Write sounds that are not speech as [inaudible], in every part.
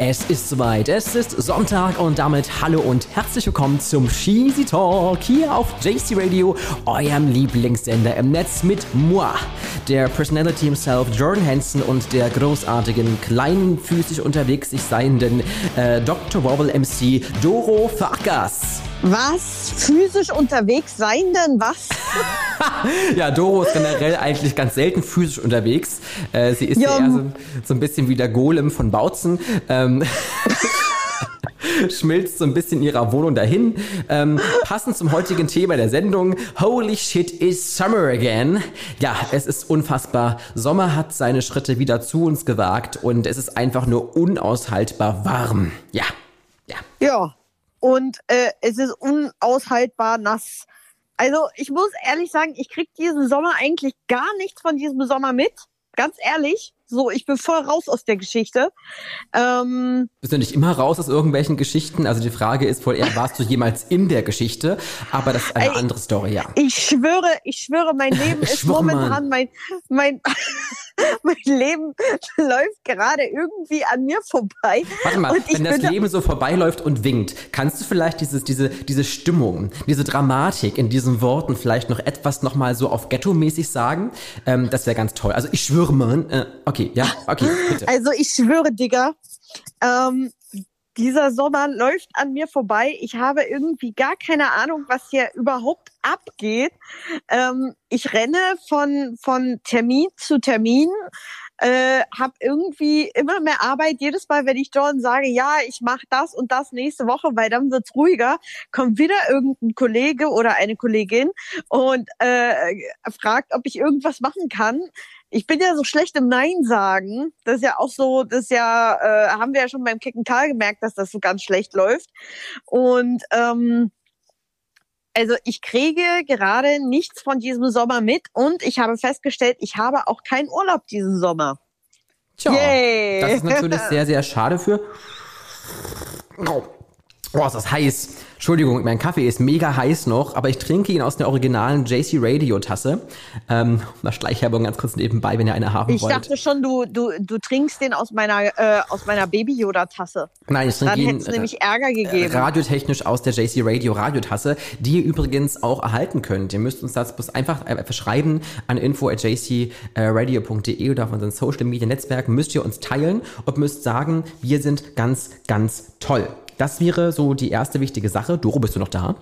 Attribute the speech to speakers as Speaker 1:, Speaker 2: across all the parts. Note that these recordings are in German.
Speaker 1: Es ist soweit. Es ist Sonntag und damit hallo und herzlich willkommen zum Cheesy Talk hier auf JC Radio, eurem Lieblingssender im Netz mit moi, der Personality himself Jordan Hansen und der großartigen, kleinfüßig unterwegs sich seienden äh, Dr. Wobble MC Doro Farkas.
Speaker 2: Was? Physisch unterwegs sein denn? Was? [laughs]
Speaker 1: ja, Doro ist generell eigentlich ganz selten physisch unterwegs. Äh, sie ist ja eher so, so, ein bisschen wie der Golem von Bautzen. Ähm, [laughs] schmilzt so ein bisschen in ihrer Wohnung dahin. Ähm, passend zum heutigen Thema der Sendung, Holy shit is summer again. Ja, es ist unfassbar. Sommer hat seine Schritte wieder zu uns gewagt und es ist einfach nur unaushaltbar warm. Ja, ja.
Speaker 2: Ja, und äh, es ist unaushaltbar nass. Also ich muss ehrlich sagen, ich krieg diesen Sommer eigentlich gar nichts von diesem Sommer mit. Ganz ehrlich. So, ich bin voll raus aus der Geschichte.
Speaker 1: Ähm, Bist du nicht immer raus aus irgendwelchen Geschichten? Also die Frage ist wohl eher, warst du jemals in der Geschichte? Aber das ist eine ey, andere Story, ja.
Speaker 2: Ich schwöre, ich schwöre, mein Leben [laughs] ist momentan mein, mein, [laughs] mein Leben läuft gerade irgendwie an mir vorbei.
Speaker 1: Warte mal, wenn das Leben so vorbeiläuft und winkt, kannst du vielleicht dieses, diese, diese Stimmung, diese Dramatik in diesen Worten vielleicht noch etwas nochmal so auf Ghetto-mäßig sagen? Ähm, das wäre ganz toll. Also ich schwöre, man, äh, okay, ja, okay,
Speaker 2: bitte. Also ich schwöre, Digga, ähm, dieser Sommer läuft an mir vorbei. Ich habe irgendwie gar keine Ahnung, was hier überhaupt abgeht. Ähm, ich renne von, von Termin zu Termin, äh, habe irgendwie immer mehr Arbeit. Jedes Mal, wenn ich Jordan sage, ja, ich mache das und das nächste Woche, weil dann wird's ruhiger, kommt wieder irgendein Kollege oder eine Kollegin und äh, fragt, ob ich irgendwas machen kann ich bin ja so schlecht im Nein sagen. Das ist ja auch so, das ist ja, äh, haben wir ja schon beim Kicken Karl gemerkt, dass das so ganz schlecht läuft. Und ähm, also ich kriege gerade nichts von diesem Sommer mit und ich habe festgestellt, ich habe auch keinen Urlaub diesen Sommer.
Speaker 1: Tja, Yay. das ist natürlich [laughs] sehr, sehr schade für. Oh, ist das heiß. Entschuldigung, mein Kaffee ist mega heiß noch, aber ich trinke ihn aus der originalen JC Radio Tasse. Ähm, mal Schleichwerbung ganz kurz nebenbei, wenn ihr eine haben
Speaker 2: ich
Speaker 1: wollt.
Speaker 2: Ich dachte schon, du, du, du trinkst den aus meiner, äh, aus meiner Baby Yoda Tasse.
Speaker 1: Nein, ich trinke
Speaker 2: Dann hätte es nämlich Ärger gegeben.
Speaker 1: Radiotechnisch aus der JC Radio Radiotasse, die ihr übrigens auch erhalten könnt. Ihr müsst uns das bloß einfach äh, schreiben an info at jcradio.de oder auf unseren Social Media Netzwerken müsst ihr uns teilen und müsst sagen, wir sind ganz, ganz toll. Das wäre so die erste wichtige Sache. Doro, bist du noch da?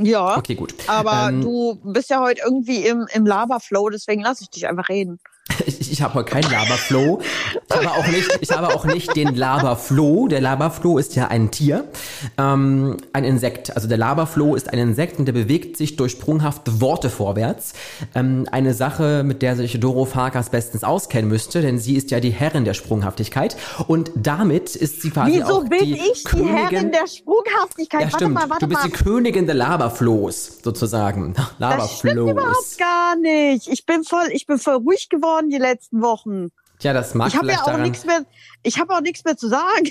Speaker 2: Ja.
Speaker 1: Okay, gut.
Speaker 2: Aber ähm, du bist ja heute irgendwie im, im Lava-Flow, deswegen lasse ich dich einfach reden. [laughs]
Speaker 1: Ich, ich habe heute keinen Laberflow. Ich habe auch nicht, ich habe auch nicht den Laberfloh. Der Laberfloh ist ja ein Tier, ähm, ein Insekt. Also der Laberfloh ist ein Insekt und der bewegt sich durch sprunghafte Worte vorwärts. Ähm, eine Sache, mit der sich Doro Farkas bestens auskennen müsste, denn sie ist ja die Herrin der Sprunghaftigkeit und damit ist sie quasi
Speaker 2: Wieso
Speaker 1: auch
Speaker 2: bin die ich die Herrin der Sprunghaftigkeit?
Speaker 1: Ja, stimmt. Warte mal, warte du bist mal. die Königin der Laberflohs sozusagen. Laberflohs. Das
Speaker 2: stimmt überhaupt gar nicht. Ich bin voll, ich bin voll ruhig geworden geworden die letzten Wochen.
Speaker 1: Tja, das mag
Speaker 2: ich habe ja auch nichts mehr. Ich habe auch nichts mehr zu sagen.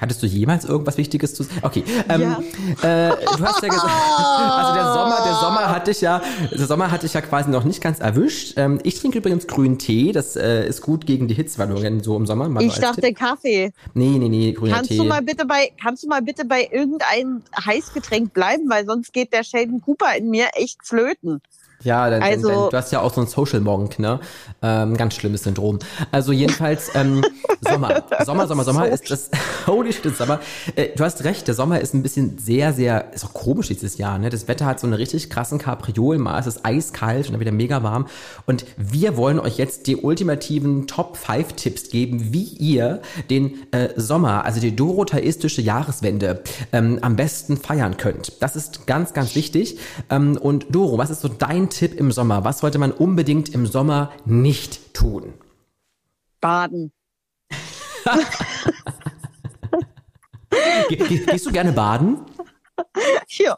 Speaker 1: Hattest du jemals irgendwas Wichtiges zu sagen? Okay, ähm, ja. äh, du hast ja gesagt, [laughs] also der Sommer, der Sommer hatte ich ja, der Sommer hatte ich ja quasi noch nicht ganz erwischt. Ähm, ich trinke übrigens grünen Tee, das äh, ist gut gegen die Hitzwallungen so im Sommer.
Speaker 2: ich dachte Tipp. Kaffee.
Speaker 1: Nee, nee, nee, grüner
Speaker 2: kannst
Speaker 1: Tee.
Speaker 2: Du mal bitte bei, kannst du mal bitte bei irgendeinem Heißgetränk bleiben, weil sonst geht der Sheldon Cooper in mir echt flöten.
Speaker 1: Ja, dann, also, dann, du hast ja auch so ein Social Monk, ne? Ähm, ganz schlimmes Syndrom. Also jedenfalls ähm, [laughs] Sommer, Sommer, Sommer, Sommer ist das. [laughs] Holy shit, Sommer. Äh, du hast recht, der Sommer ist ein bisschen sehr, sehr, ist auch komisch dieses Jahr, ne? Das Wetter hat so eine richtig krassen Kapriol, mal ist es eiskalt und dann wieder mega warm. Und wir wollen euch jetzt die ultimativen Top 5 Tipps geben, wie ihr den äh, Sommer, also die dorotheistische Jahreswende, ähm, am besten feiern könnt. Das ist ganz, ganz wichtig. Ähm, und Doro, was ist so dein Tipp im Sommer? Was sollte man unbedingt im Sommer nicht tun?
Speaker 2: Baden.
Speaker 1: Ge ge gehst du gerne baden?
Speaker 2: Ja.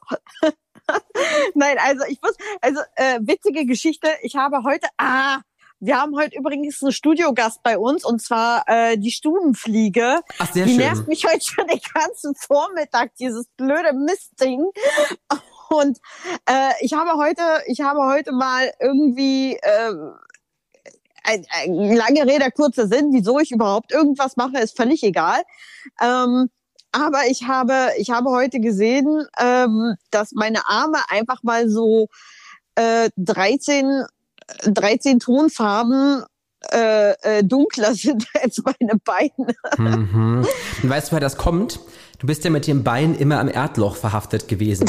Speaker 2: Nein, also ich muss, also äh, witzige Geschichte. Ich habe heute, ah, wir haben heute übrigens einen Studiogast bei uns und zwar äh, die Stubenfliege.
Speaker 1: Ach, sehr
Speaker 2: die
Speaker 1: schön.
Speaker 2: nervt mich heute schon den ganzen Vormittag, dieses blöde Mistding. Und äh, ich habe heute, ich habe heute mal irgendwie, äh, lange Rede, kurzer Sinn, wieso ich überhaupt irgendwas mache, ist völlig egal. Ähm, aber ich habe, ich habe heute gesehen, ähm, dass meine Arme einfach mal so äh, 13, 13 Tonfarben äh, äh, dunkler [laughs] sind als meine Beine.
Speaker 1: Mhm. Und weißt du, woher das kommt? Du bist ja mit dem Bein immer am Erdloch verhaftet gewesen.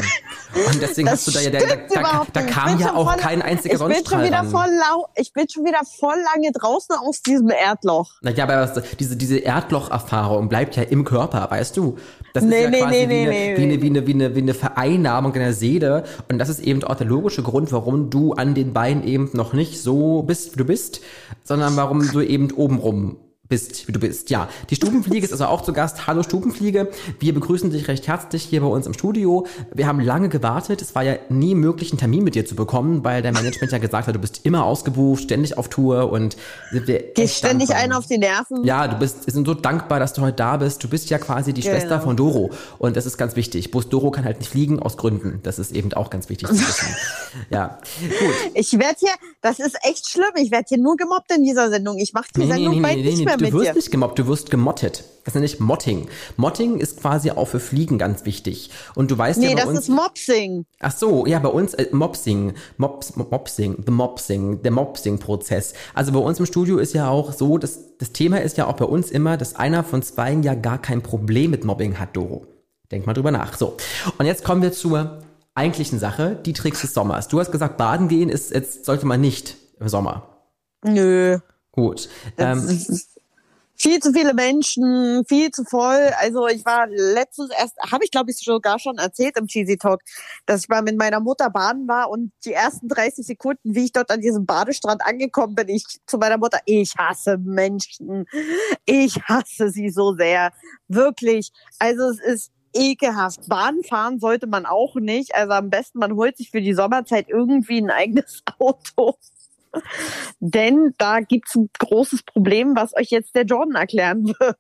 Speaker 1: Und deswegen hast du da ja, da, da, da kam ja auch voll, kein einziger
Speaker 2: ich bin schon wieder voll lau Ich bin schon wieder voll lange draußen aus diesem Erdloch.
Speaker 1: Naja, aber diese, diese Erdlocherfahrung bleibt ja im Körper, weißt du? Das
Speaker 2: nee,
Speaker 1: ist ja
Speaker 2: nee,
Speaker 1: quasi
Speaker 2: nee,
Speaker 1: wie, eine,
Speaker 2: nee,
Speaker 1: wie, eine, wie, eine, wie, eine, wie eine Vereinnahmung deiner Seele. Und das ist eben auch der logische Grund, warum du an den Beinen eben noch nicht so bist, wie du bist, sondern warum du eben obenrum bist, wie du bist. Ja, die Stubenfliege ist also auch zu Gast. Hallo Stubenfliege, wir begrüßen dich recht herzlich hier bei uns im Studio. Wir haben lange gewartet. Es war ja nie möglich, einen Termin mit dir zu bekommen, weil dein Management ja gesagt hat, du bist immer ausgebucht, ständig auf Tour und
Speaker 2: sind wir Gehst ständig dankbar. einen auf die Nerven.
Speaker 1: Ja, du bist, wir sind so dankbar, dass du heute da bist. Du bist ja quasi die genau. Schwester von Doro und das ist ganz wichtig. Bus Doro kann halt nicht fliegen aus Gründen. Das ist eben auch ganz wichtig zu wissen. [laughs] ja,
Speaker 2: gut. Ich werde hier, das ist echt schlimm. Ich werde hier nur gemobbt in dieser Sendung. Ich mache die nee, Sendung nee, nee, bald nicht mehr
Speaker 1: du wirst
Speaker 2: dir.
Speaker 1: nicht gemobbt, du wirst gemottet. Das nenne ich Motting. Motting ist quasi auch für Fliegen ganz wichtig. Und du weißt
Speaker 2: nee,
Speaker 1: ja bei
Speaker 2: das
Speaker 1: uns,
Speaker 2: ist Mopsing.
Speaker 1: Ach so, ja, bei uns äh, Mopsing, Mops, Mopsing, the Mopsing, der Mopsing-Prozess. Also bei uns im Studio ist ja auch so, dass das Thema ist ja auch bei uns immer, dass einer von zwei ja gar kein Problem mit Mobbing hat, Doro. Denk mal drüber nach. So. Und jetzt kommen wir zur eigentlichen Sache, die Tricks des Sommers. Du hast gesagt, baden gehen ist jetzt sollte man nicht im Sommer.
Speaker 2: Nö.
Speaker 1: Gut.
Speaker 2: Ähm, viel zu viele Menschen, viel zu voll. Also ich war letztens erst, habe ich glaube ich sogar schon erzählt im Cheesy Talk, dass ich mal mit meiner Mutter baden war und die ersten 30 Sekunden, wie ich dort an diesem Badestrand angekommen bin, ich zu meiner Mutter, ich hasse Menschen, ich hasse sie so sehr, wirklich. Also es ist ekelhaft. Bahn fahren sollte man auch nicht. Also am besten, man holt sich für die Sommerzeit irgendwie ein eigenes [laughs] Auto. Denn da gibt's ein großes Problem, was euch jetzt der Jordan erklären wird.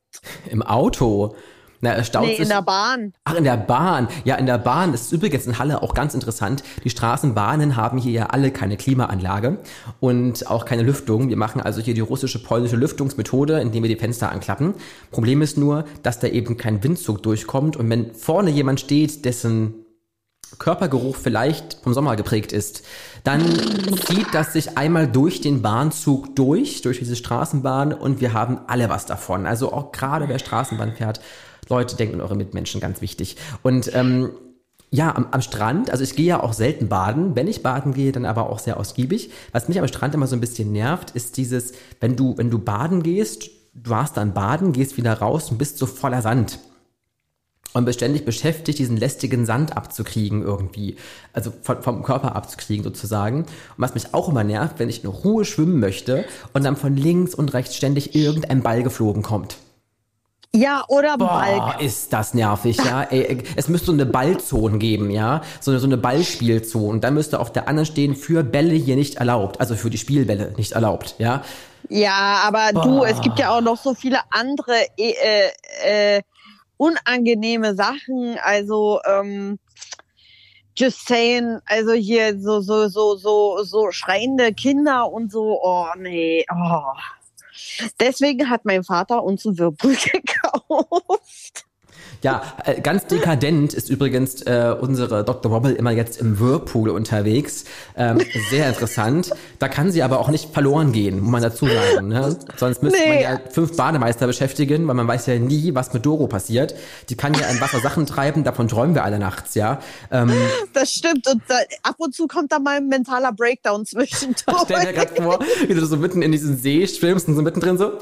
Speaker 1: Im Auto? Na, er staut
Speaker 2: nee,
Speaker 1: sich.
Speaker 2: in der Bahn.
Speaker 1: Ach, in der Bahn. Ja, in der Bahn. Das ist übrigens in Halle auch ganz interessant. Die Straßenbahnen haben hier ja alle keine Klimaanlage und auch keine Lüftung. Wir machen also hier die russische polnische Lüftungsmethode, indem wir die Fenster anklappen. Problem ist nur, dass da eben kein Windzug durchkommt und wenn vorne jemand steht, dessen Körpergeruch vielleicht vom Sommer geprägt ist, dann zieht das sich einmal durch den Bahnzug durch, durch diese Straßenbahn und wir haben alle was davon. Also auch gerade wer Straßenbahn fährt, Leute, denkt an eure Mitmenschen, ganz wichtig. Und ähm, ja, am, am Strand, also ich gehe ja auch selten baden. Wenn ich baden gehe, dann aber auch sehr ausgiebig. Was mich am Strand immer so ein bisschen nervt, ist dieses, wenn du, wenn du baden gehst, du warst dann baden, gehst wieder raus und bist so voller Sand und beständig beschäftigt, diesen lästigen Sand abzukriegen irgendwie, also vom, vom, Körper abzukriegen sozusagen. Und was mich auch immer nervt, wenn ich in Ruhe schwimmen möchte und dann von links und rechts ständig irgendein Ball geflogen kommt.
Speaker 2: Ja, oder
Speaker 1: Boah,
Speaker 2: Ball.
Speaker 1: ist das nervig, ja. Ey, es müsste so eine Ballzone geben, ja. So eine, so eine Ballspielzone. Und dann müsste auf der anderen stehen, für Bälle hier nicht erlaubt. Also für die Spielbälle nicht erlaubt, ja.
Speaker 2: Ja, aber Boah. du, es gibt ja auch noch so viele andere äh, äh, unangenehme Sachen. Also ähm, just saying, also hier so so so so so schreiende Kinder und so. Oh nee. Oh. Deswegen hat mein Vater uns ein Whirlpool [laughs] gekauft.
Speaker 1: Ja, äh, ganz dekadent ist übrigens äh, unsere Dr. Wobble immer jetzt im Whirlpool unterwegs. Ähm, sehr interessant. Da kann sie aber auch nicht verloren gehen, muss man dazu sagen. Ne? Sonst müsste nee. man ja fünf Bademeister beschäftigen, weil man weiß ja nie, was mit Doro passiert. Die kann ja im Wasser Sachen treiben, davon träumen wir alle nachts, ja. Ähm,
Speaker 2: das stimmt und da, ab und zu kommt da mal ein mentaler Breakdown zwischendurch.
Speaker 1: Stell dir gerade vor, wie du so mitten in diesen See schwimmst und so mittendrin so.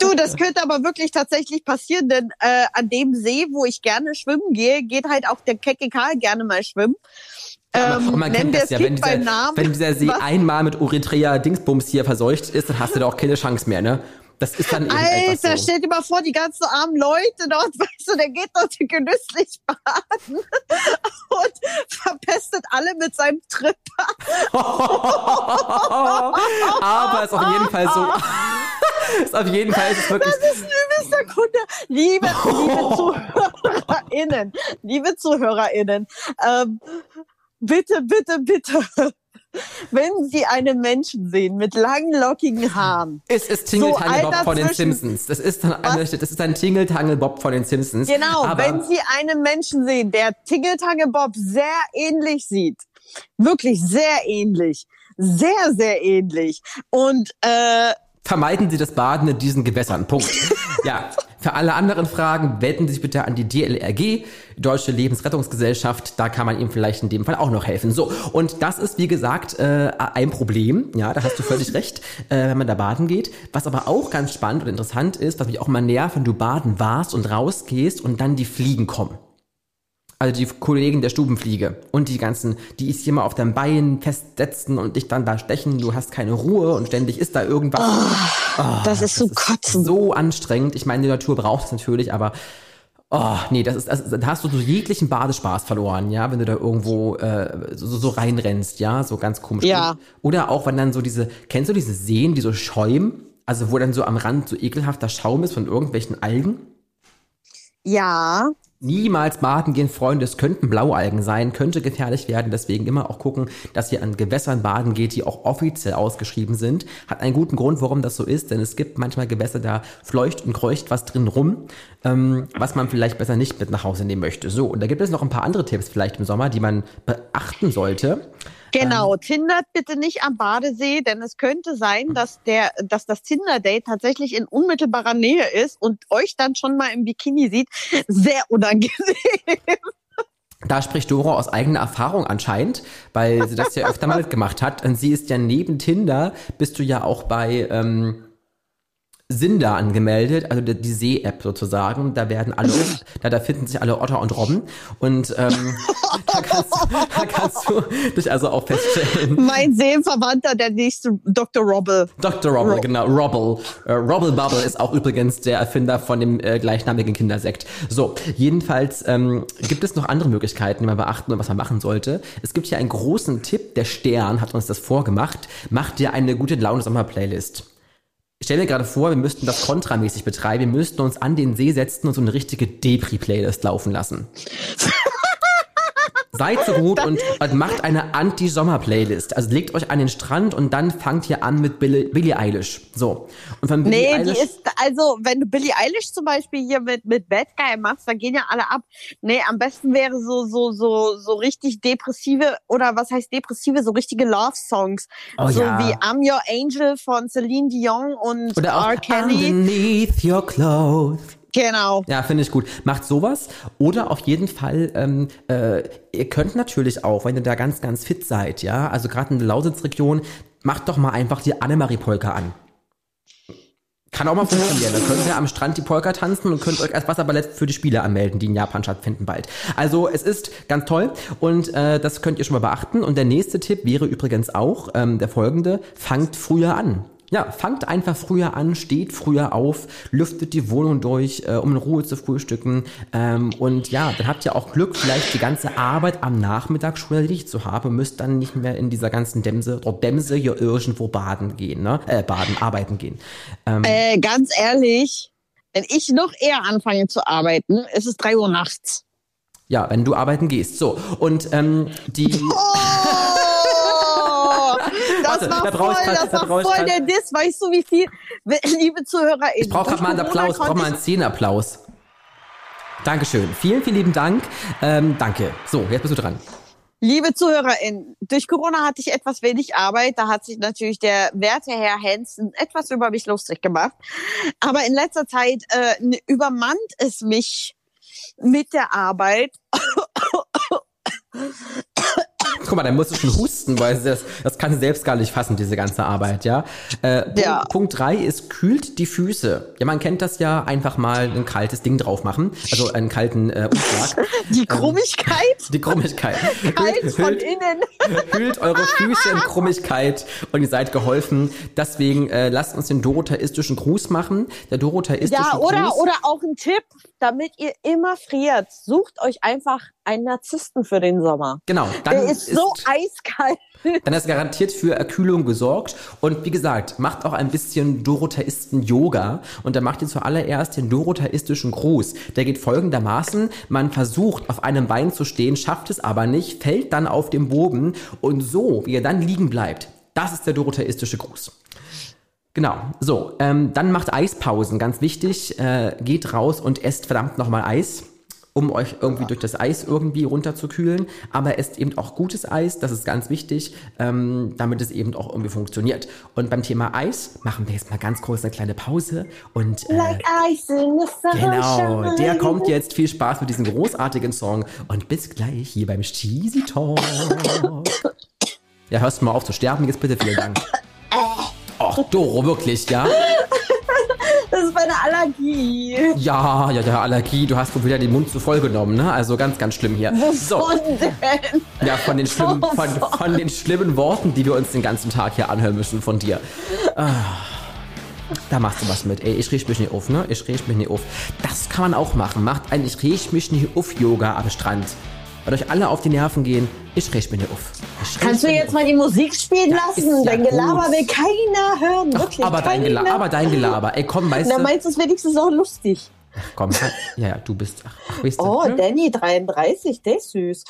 Speaker 2: Du, das könnte aber wirklich tatsächlich passieren, denn äh, an dem See, wo ich gerne schwimmen gehe, geht halt auch der kecke Karl gerne mal schwimmen.
Speaker 1: Ähm, und man kennt das ja, wenn dieser, wenn dieser See Was? einmal mit Eritrea Dingsbums hier verseucht ist, dann hast du da auch keine Chance mehr, ne? Das ist dann eben
Speaker 2: Alter,
Speaker 1: so.
Speaker 2: stell dir mal vor, die ganzen armen Leute dort, [laughs] weißt du, der geht dort genüsslich baden [laughs] und verpestet alle mit seinem Trip. [laughs]
Speaker 1: Aber ist auf jeden Fall so. ist auf jeden Fall ist wirklich.
Speaker 2: Das ist übelster Kunde. Liebe, liebe ZuhörerInnen, liebe ZuhörerInnen, ähm, bitte, bitte, bitte wenn Sie einen Menschen sehen mit langen, lockigen Haaren.
Speaker 1: Es ist Tingeltangelbob so von den Simpsons. Das ist, dann eine, das ist ein Tingeltangelbob von den Simpsons.
Speaker 2: Genau, Aber wenn Sie einen Menschen sehen, der Tingeltangelbob sehr ähnlich sieht, wirklich sehr ähnlich, sehr, sehr ähnlich und äh,
Speaker 1: Vermeiden Sie das Baden in diesen Gewässern. Punkt. [laughs] ja. Für alle anderen Fragen wenden Sie sich bitte an die DLRG, Deutsche Lebensrettungsgesellschaft. Da kann man Ihnen vielleicht in dem Fall auch noch helfen. So, und das ist, wie gesagt, äh, ein Problem. Ja, da hast du völlig [laughs] recht, äh, wenn man da baden geht. Was aber auch ganz spannend und interessant ist, was mich auch mal nervt, wenn du baden warst und rausgehst und dann die Fliegen kommen also die Kollegen der Stubenfliege und die ganzen, die ist hier mal auf deinem Bein festsetzen und dich dann da stechen, du hast keine Ruhe und ständig ist da irgendwas.
Speaker 2: Oh, oh, das ist so kotzen.
Speaker 1: so anstrengend. Ich meine, die Natur braucht es natürlich, aber Oh, nee, das ist, das, da hast du so jeglichen Badespaß verloren, ja, wenn du da irgendwo äh, so, so reinrennst, ja, so ganz komisch.
Speaker 2: Ja.
Speaker 1: Oder auch, wenn dann so diese, kennst du diese Seen, die so schäumen? Also wo dann so am Rand so ekelhafter Schaum ist von irgendwelchen Algen?
Speaker 2: Ja.
Speaker 1: Niemals baden gehen, Freunde. Es könnten Blaualgen sein, könnte gefährlich werden. Deswegen immer auch gucken, dass ihr an Gewässern baden geht, die auch offiziell ausgeschrieben sind. Hat einen guten Grund, warum das so ist, denn es gibt manchmal Gewässer, da fleucht und kreucht was drin rum, ähm, was man vielleicht besser nicht mit nach Hause nehmen möchte. So, und da gibt es noch ein paar andere Tipps vielleicht im Sommer, die man beachten sollte.
Speaker 2: Genau, tindert bitte nicht am Badesee, denn es könnte sein, hm. dass der, dass das Tinder-Date tatsächlich in unmittelbarer Nähe ist und euch dann schon mal im Bikini sieht. Sehr unangenehm. [laughs]
Speaker 1: Da spricht Dora aus eigener Erfahrung anscheinend, weil sie das ja öfter mal [laughs] gemacht hat. Und sie ist ja neben Tinder, bist du ja auch bei ähm, Sinder angemeldet, also die, die See-App sozusagen. Da werden alle, [laughs] da, da finden sich alle Otter und Robben. Und ähm, [laughs] da, kannst, da kannst du dich also auch feststellen.
Speaker 2: Mein Seelenverwandter, der nächste Dr. Robble.
Speaker 1: Dr. Robble, Rob genau, Robble. Äh, Robble Bubble ist auch übrigens der Erfinder von dem äh, gleichnamigen Kindersekt. So, jedenfalls ähm, gibt es noch andere Möglichkeiten, die man beachten und was man machen sollte. Es gibt hier einen großen Tipp, der Stern hat uns das vorgemacht. Macht dir eine gute Laune-Sommer-Playlist. Ich stelle mir gerade vor, wir müssten das kontramäßig betreiben. Wir müssten uns an den See setzen und so eine richtige Depri-Playlist laufen lassen. [laughs] Seid so gut und, macht eine Anti-Sommer-Playlist. Also legt euch an den Strand und dann fangt ihr an mit Billie, Billie Eilish. So.
Speaker 2: Und von Billie nee, Eilish, die ist, also, wenn du Billie Eilish zum Beispiel hier mit, mit Bad Guy machst, dann gehen ja alle ab. Nee, am besten wäre so, so, so, so richtig depressive, oder was heißt depressive, so richtige Love-Songs. Oh, so ja. wie I'm Your Angel von Celine Dion und
Speaker 1: oder auch R. Kelly. Underneath Your Clothes.
Speaker 2: Genau.
Speaker 1: Ja, finde ich gut. Macht sowas. Oder auf jeden Fall, ähm, äh, ihr könnt natürlich auch, wenn ihr da ganz, ganz fit seid, ja, also gerade in der Lausitzregion, macht doch mal einfach die Annemarie-Polka an. Kann auch mal funktionieren. Dann könnt ihr am Strand die Polka tanzen und könnt euch als Wasserballett für die Spiele anmelden, die in Japan stattfinden bald. Also es ist ganz toll und äh, das könnt ihr schon mal beachten. Und der nächste Tipp wäre übrigens auch ähm, der folgende, fangt früher an. Ja, fangt einfach früher an, steht früher auf, lüftet die Wohnung durch, äh, um in Ruhe zu frühstücken. Ähm, und ja, dann habt ihr auch Glück, vielleicht die ganze Arbeit am Nachmittag schon erledigt zu haben, müsst dann nicht mehr in dieser ganzen Dämse, oder Dämse hier irgendwo baden gehen, ne? Äh, baden, arbeiten gehen.
Speaker 2: Ähm, äh, ganz ehrlich, wenn ich noch eher anfange zu arbeiten, ist es drei Uhr nachts.
Speaker 1: Ja, wenn du arbeiten gehst. So, und ähm, die. Oh!
Speaker 2: Das Warte, war da voll, grad, das da war voll der Diss. Weißt du, wie viel, [laughs] liebe ZuhörerInnen.
Speaker 1: Ich brauche gerade mal einen Applaus, ich brauche mal einen Szenenapplaus. Dankeschön. Vielen, vielen lieben Dank. Ähm, danke. So, jetzt bist du dran.
Speaker 2: Liebe ZuhörerInnen, durch Corona hatte ich etwas wenig Arbeit. Da hat sich natürlich der werte Herr Hansen etwas über mich lustig gemacht. Aber in letzter Zeit äh, übermannt es mich mit der Arbeit.
Speaker 1: Guck mal, da musst du schon husten, weil das, das kann sie selbst gar nicht fassen, diese ganze Arbeit, ja. Äh, ja. Punkt, Punkt drei ist, kühlt die Füße. Ja, man kennt das ja, einfach mal ein kaltes Ding drauf machen, also einen kalten äh, Umschlag. [laughs]
Speaker 2: Die ähm, Krummigkeit?
Speaker 1: Ähm, die Krummigkeit. [laughs]
Speaker 2: Kalt von hüllt, innen. [laughs]
Speaker 1: Hüllt eure Füße in Krummigkeit und ihr seid geholfen. Deswegen äh, lasst uns den dorotheistischen Gruß machen. Der dorotheistische
Speaker 2: ja, oder, Gruß. oder auch ein Tipp, damit ihr immer friert. Sucht euch einfach einen Narzissten für den Sommer.
Speaker 1: Genau.
Speaker 2: Dann Der ist, ist so so eiskalt. [laughs]
Speaker 1: Dann ist garantiert für Erkühlung gesorgt. Und wie gesagt, macht auch ein bisschen Dorotheisten-Yoga. Und da macht ihr zuallererst den Dorotheistischen Gruß. Der geht folgendermaßen. Man versucht auf einem Bein zu stehen, schafft es aber nicht, fällt dann auf den Boden. Und so, wie er dann liegen bleibt, das ist der Dorotheistische Gruß. Genau, so, ähm, dann macht Eispausen, ganz wichtig, äh, geht raus und esst verdammt nochmal Eis um euch irgendwie durch das Eis irgendwie runterzukühlen. Aber esst eben auch gutes Eis, das ist ganz wichtig, ähm, damit es eben auch irgendwie funktioniert. Und beim Thema Eis machen wir jetzt mal ganz kurz eine kleine Pause. Und äh, like genau, der kommt jetzt. Viel Spaß mit diesem großartigen Song und bis gleich hier beim Cheesy Talk. Ja, hörst du mal auf zu sterben jetzt bitte, vielen Dank. Ach, Doro, wirklich, ja?
Speaker 2: Meine Allergie.
Speaker 1: Ja, ja, der Allergie. Du hast wohl wieder den Mund zu voll genommen, ne? Also ganz, ganz schlimm hier.
Speaker 2: So. denn?
Speaker 1: Ja, von den, schlimmen, von, von, den schlimmen Worten, die wir uns den ganzen Tag hier anhören müssen von dir. Ah, da machst du was mit. Ey, ich riech mich nicht auf, ne? Ich riech mich nicht auf. Das kann man auch machen. Macht ein Ich riech mich nicht auf Yoga am Strand weil euch alle auf die Nerven gehen. Ich rech mir nicht auf.
Speaker 2: Kannst du jetzt auf. mal die Musik spielen ja, lassen? Dein ja Gelaber gut. will keiner hören. Wirklich,
Speaker 1: aber, keiner. Dein Gelaber, aber dein Gelaber. Ey, komm, weißt
Speaker 2: du. Na, meinst du es wenigstens auch lustig?
Speaker 1: Ach, komm, ja, ja, du bist. Ach,
Speaker 2: ach, weißt du, oh, ne? Danny 33, der ist süß.